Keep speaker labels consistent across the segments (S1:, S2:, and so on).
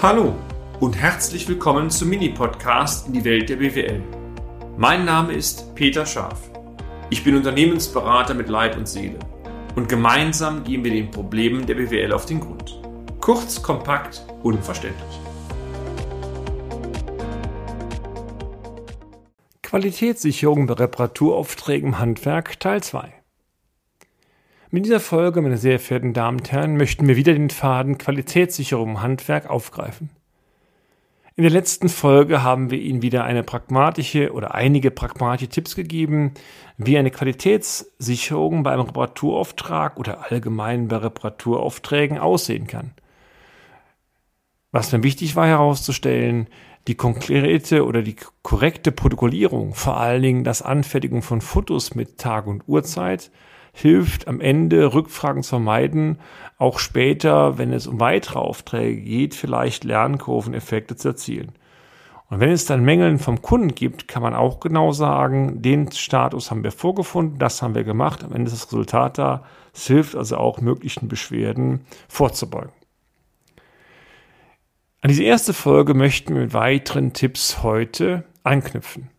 S1: Hallo und herzlich willkommen zum Mini-Podcast in die Welt der BWL. Mein Name ist Peter Scharf. Ich bin Unternehmensberater mit Leib und Seele und gemeinsam gehen wir den Problemen der BWL auf den Grund. Kurz, kompakt, unverständlich.
S2: Qualitätssicherung bei Reparaturaufträgen im Handwerk Teil 2 mit dieser Folge, meine sehr verehrten Damen und Herren, möchten wir wieder den Faden Qualitätssicherung im Handwerk aufgreifen. In der letzten Folge haben wir Ihnen wieder eine pragmatische oder einige pragmatische Tipps gegeben, wie eine Qualitätssicherung bei einem Reparaturauftrag oder allgemein bei Reparaturaufträgen aussehen kann. Was mir wichtig war herauszustellen, die konkrete oder die korrekte Protokollierung, vor allen Dingen das Anfertigen von Fotos mit Tag und Uhrzeit, hilft am Ende Rückfragen zu vermeiden, auch später, wenn es um weitere Aufträge geht, vielleicht Lernkurveneffekte zu erzielen. Und wenn es dann Mängeln vom Kunden gibt, kann man auch genau sagen, den Status haben wir vorgefunden, das haben wir gemacht, am Ende ist das Resultat da. Es hilft also auch möglichen Beschwerden vorzubeugen. An diese erste Folge möchten wir mit weiteren Tipps heute anknüpfen.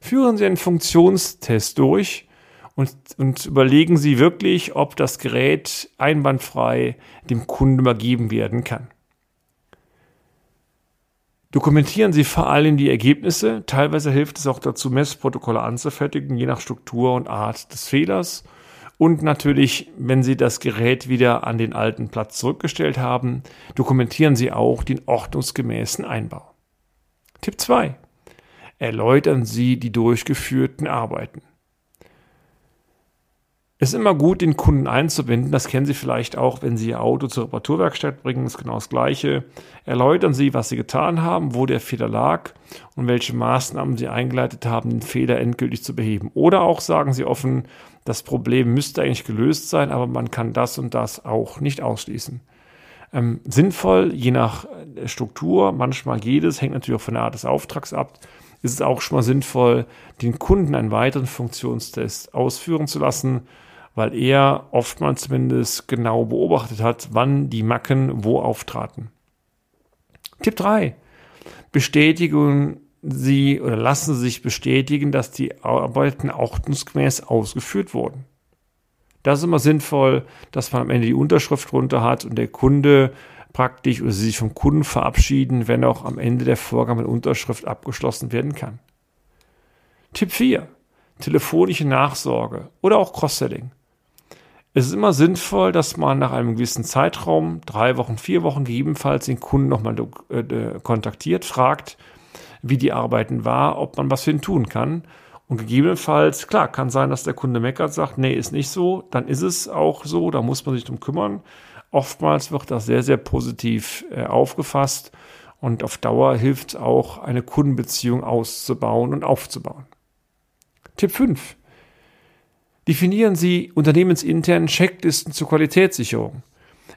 S2: Führen Sie einen Funktionstest durch, und, und überlegen Sie wirklich, ob das Gerät einwandfrei dem Kunden übergeben werden kann. Dokumentieren Sie vor allem die Ergebnisse. Teilweise hilft es auch dazu, Messprotokolle anzufertigen, je nach Struktur und Art des Fehlers. Und natürlich, wenn Sie das Gerät wieder an den alten Platz zurückgestellt haben, dokumentieren Sie auch den ordnungsgemäßen Einbau. Tipp 2. Erläutern Sie die durchgeführten Arbeiten. Ist immer gut, den Kunden einzubinden. Das kennen Sie vielleicht auch, wenn Sie Ihr Auto zur Reparaturwerkstatt bringen. Das ist genau das Gleiche. Erläutern Sie, was Sie getan haben, wo der Fehler lag und welche Maßnahmen Sie eingeleitet haben, den Fehler endgültig zu beheben. Oder auch sagen Sie offen, das Problem müsste eigentlich gelöst sein, aber man kann das und das auch nicht ausschließen. Ähm, sinnvoll, je nach Struktur, manchmal jedes, hängt natürlich auch von der Art des Auftrags ab, ist es auch schon mal sinnvoll, den Kunden einen weiteren Funktionstest ausführen zu lassen weil er oftmals zumindest genau beobachtet hat, wann die Macken wo auftraten. Tipp 3. Bestätigen Sie oder lassen Sie sich bestätigen, dass die Arbeiten ordnungsgemäß ausgeführt wurden. Das ist immer sinnvoll, dass man am Ende die Unterschrift runter hat und der Kunde praktisch oder Sie sich vom Kunden verabschieden, wenn auch am Ende der Vorgang mit Unterschrift abgeschlossen werden kann. Tipp 4. Telefonische Nachsorge oder auch Cross-Selling. Es ist immer sinnvoll, dass man nach einem gewissen Zeitraum, drei Wochen, vier Wochen gegebenenfalls, den Kunden nochmal äh, kontaktiert, fragt, wie die Arbeiten war, ob man was für ihn tun kann. Und gegebenenfalls, klar, kann sein, dass der Kunde meckert, sagt, nee, ist nicht so, dann ist es auch so, da muss man sich drum kümmern. Oftmals wird das sehr, sehr positiv äh, aufgefasst und auf Dauer hilft auch, eine Kundenbeziehung auszubauen und aufzubauen. Tipp 5. Definieren Sie unternehmensintern Checklisten zur Qualitätssicherung.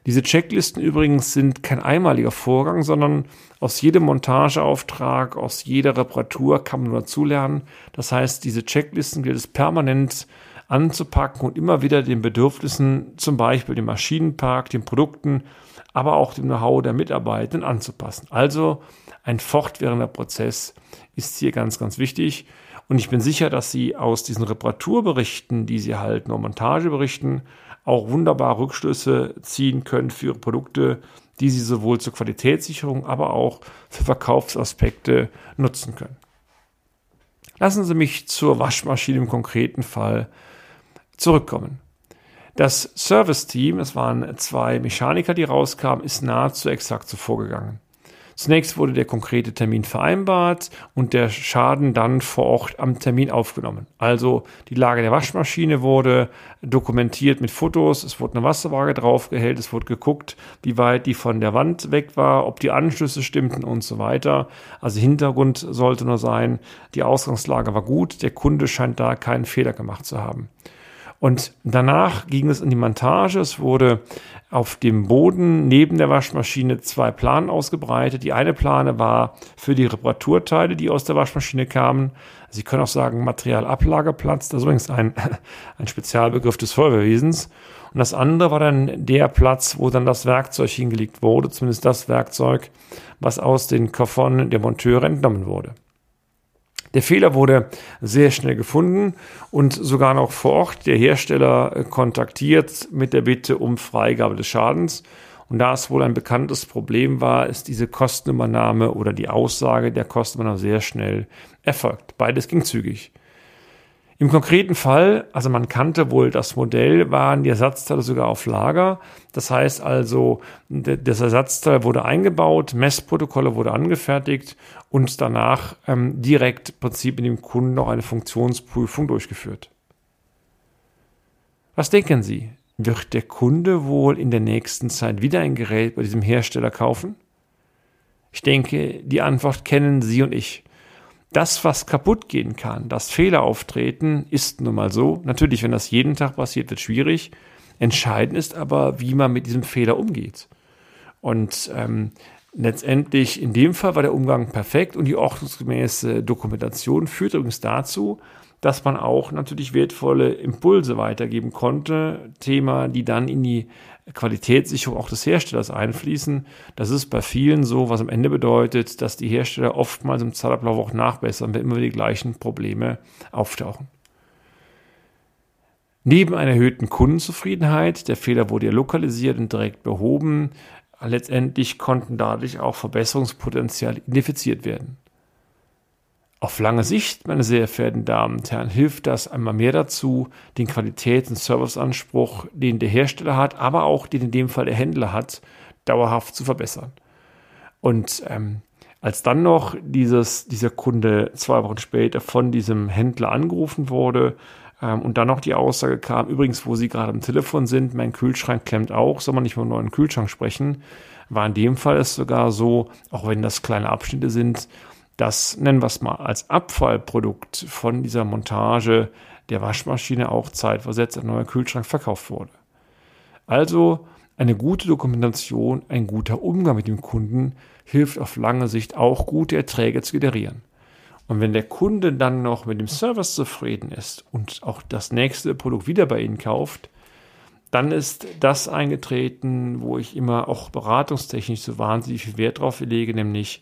S2: Diese Checklisten übrigens sind kein einmaliger Vorgang, sondern aus jedem Montageauftrag, aus jeder Reparatur kann man nur dazulernen. Das heißt, diese Checklisten gilt es permanent anzupacken und immer wieder den Bedürfnissen, zum Beispiel dem Maschinenpark, den Produkten, aber auch dem Know-how der Mitarbeitenden anzupassen. Also ein fortwährender Prozess ist hier ganz, ganz wichtig. Und ich bin sicher, dass Sie aus diesen Reparaturberichten, die Sie halten, und Montageberichten, auch wunderbar Rückschlüsse ziehen können für Ihre Produkte, die Sie sowohl zur Qualitätssicherung, aber auch für Verkaufsaspekte nutzen können. Lassen Sie mich zur Waschmaschine im konkreten Fall zurückkommen. Das Service-Team, es waren zwei Mechaniker, die rauskamen, ist nahezu exakt so vorgegangen. Zunächst wurde der konkrete Termin vereinbart und der Schaden dann vor Ort am Termin aufgenommen. Also die Lage der Waschmaschine wurde dokumentiert mit Fotos, es wurde eine Wasserwaage draufgehellt, es wurde geguckt, wie weit die von der Wand weg war, ob die Anschlüsse stimmten und so weiter. Also Hintergrund sollte nur sein, die Ausgangslage war gut, der Kunde scheint da keinen Fehler gemacht zu haben. Und danach ging es in die Montage. Es wurde auf dem Boden neben der Waschmaschine zwei Planen ausgebreitet. Die eine Plane war für die Reparaturteile, die aus der Waschmaschine kamen. Sie können auch sagen Materialablagerplatz. Das ist übrigens ein, ein Spezialbegriff des Feuerwehrwesens. Und das andere war dann der Platz, wo dann das Werkzeug hingelegt wurde, zumindest das Werkzeug, was aus den Koffern der Monteure entnommen wurde. Der Fehler wurde sehr schnell gefunden und sogar noch vor Ort der Hersteller äh, kontaktiert mit der Bitte um Freigabe des Schadens. Und da es wohl ein bekanntes Problem war, ist diese Kostenübernahme oder die Aussage der Kostenübernahme sehr schnell erfolgt. Beides ging zügig. Im konkreten Fall, also man kannte wohl das Modell, waren die Ersatzteile sogar auf Lager. Das heißt also, das Ersatzteil wurde eingebaut, Messprotokolle wurde angefertigt und danach ähm, direkt im Prinzip in dem Kunden noch eine Funktionsprüfung durchgeführt. Was denken Sie? Wird der Kunde wohl in der nächsten Zeit wieder ein Gerät bei diesem Hersteller kaufen? Ich denke, die Antwort kennen Sie und ich das, was kaputt gehen kann, das Fehler auftreten, ist nun mal so. Natürlich, wenn das jeden Tag passiert, wird schwierig. Entscheidend ist aber, wie man mit diesem Fehler umgeht. Und ähm, letztendlich in dem Fall war der Umgang perfekt und die ordnungsgemäße Dokumentation führt übrigens dazu, dass man auch natürlich wertvolle Impulse weitergeben konnte, Thema, die dann in die Qualitätssicherung auch des Herstellers einfließen. Das ist bei vielen so, was am Ende bedeutet, dass die Hersteller oftmals im Zeitablauf auch nachbessern, wenn immer die gleichen Probleme auftauchen. Neben einer erhöhten Kundenzufriedenheit, der Fehler wurde ja lokalisiert und direkt behoben, letztendlich konnten dadurch auch Verbesserungspotenziale identifiziert werden. Auf lange Sicht, meine sehr verehrten Damen und Herren, hilft das einmal mehr dazu, den Qualitäts- und Serviceanspruch, den der Hersteller hat, aber auch den in dem Fall der Händler hat, dauerhaft zu verbessern. Und ähm, als dann noch dieses, dieser Kunde zwei Wochen später von diesem Händler angerufen wurde ähm, und dann noch die Aussage kam, übrigens, wo Sie gerade am Telefon sind, mein Kühlschrank klemmt auch, soll man nicht über einen neuen Kühlschrank sprechen, war in dem Fall es sogar so, auch wenn das kleine Abschnitte sind, das nennen wir es mal als Abfallprodukt von dieser Montage der Waschmaschine auch zeitversetzt ein neuer Kühlschrank verkauft wurde. Also eine gute Dokumentation, ein guter Umgang mit dem Kunden hilft auf lange Sicht auch gute Erträge zu generieren. Und wenn der Kunde dann noch mit dem Service zufrieden ist und auch das nächste Produkt wieder bei Ihnen kauft, dann ist das eingetreten, wo ich immer auch beratungstechnisch so wahnsinnig viel Wert drauf lege, nämlich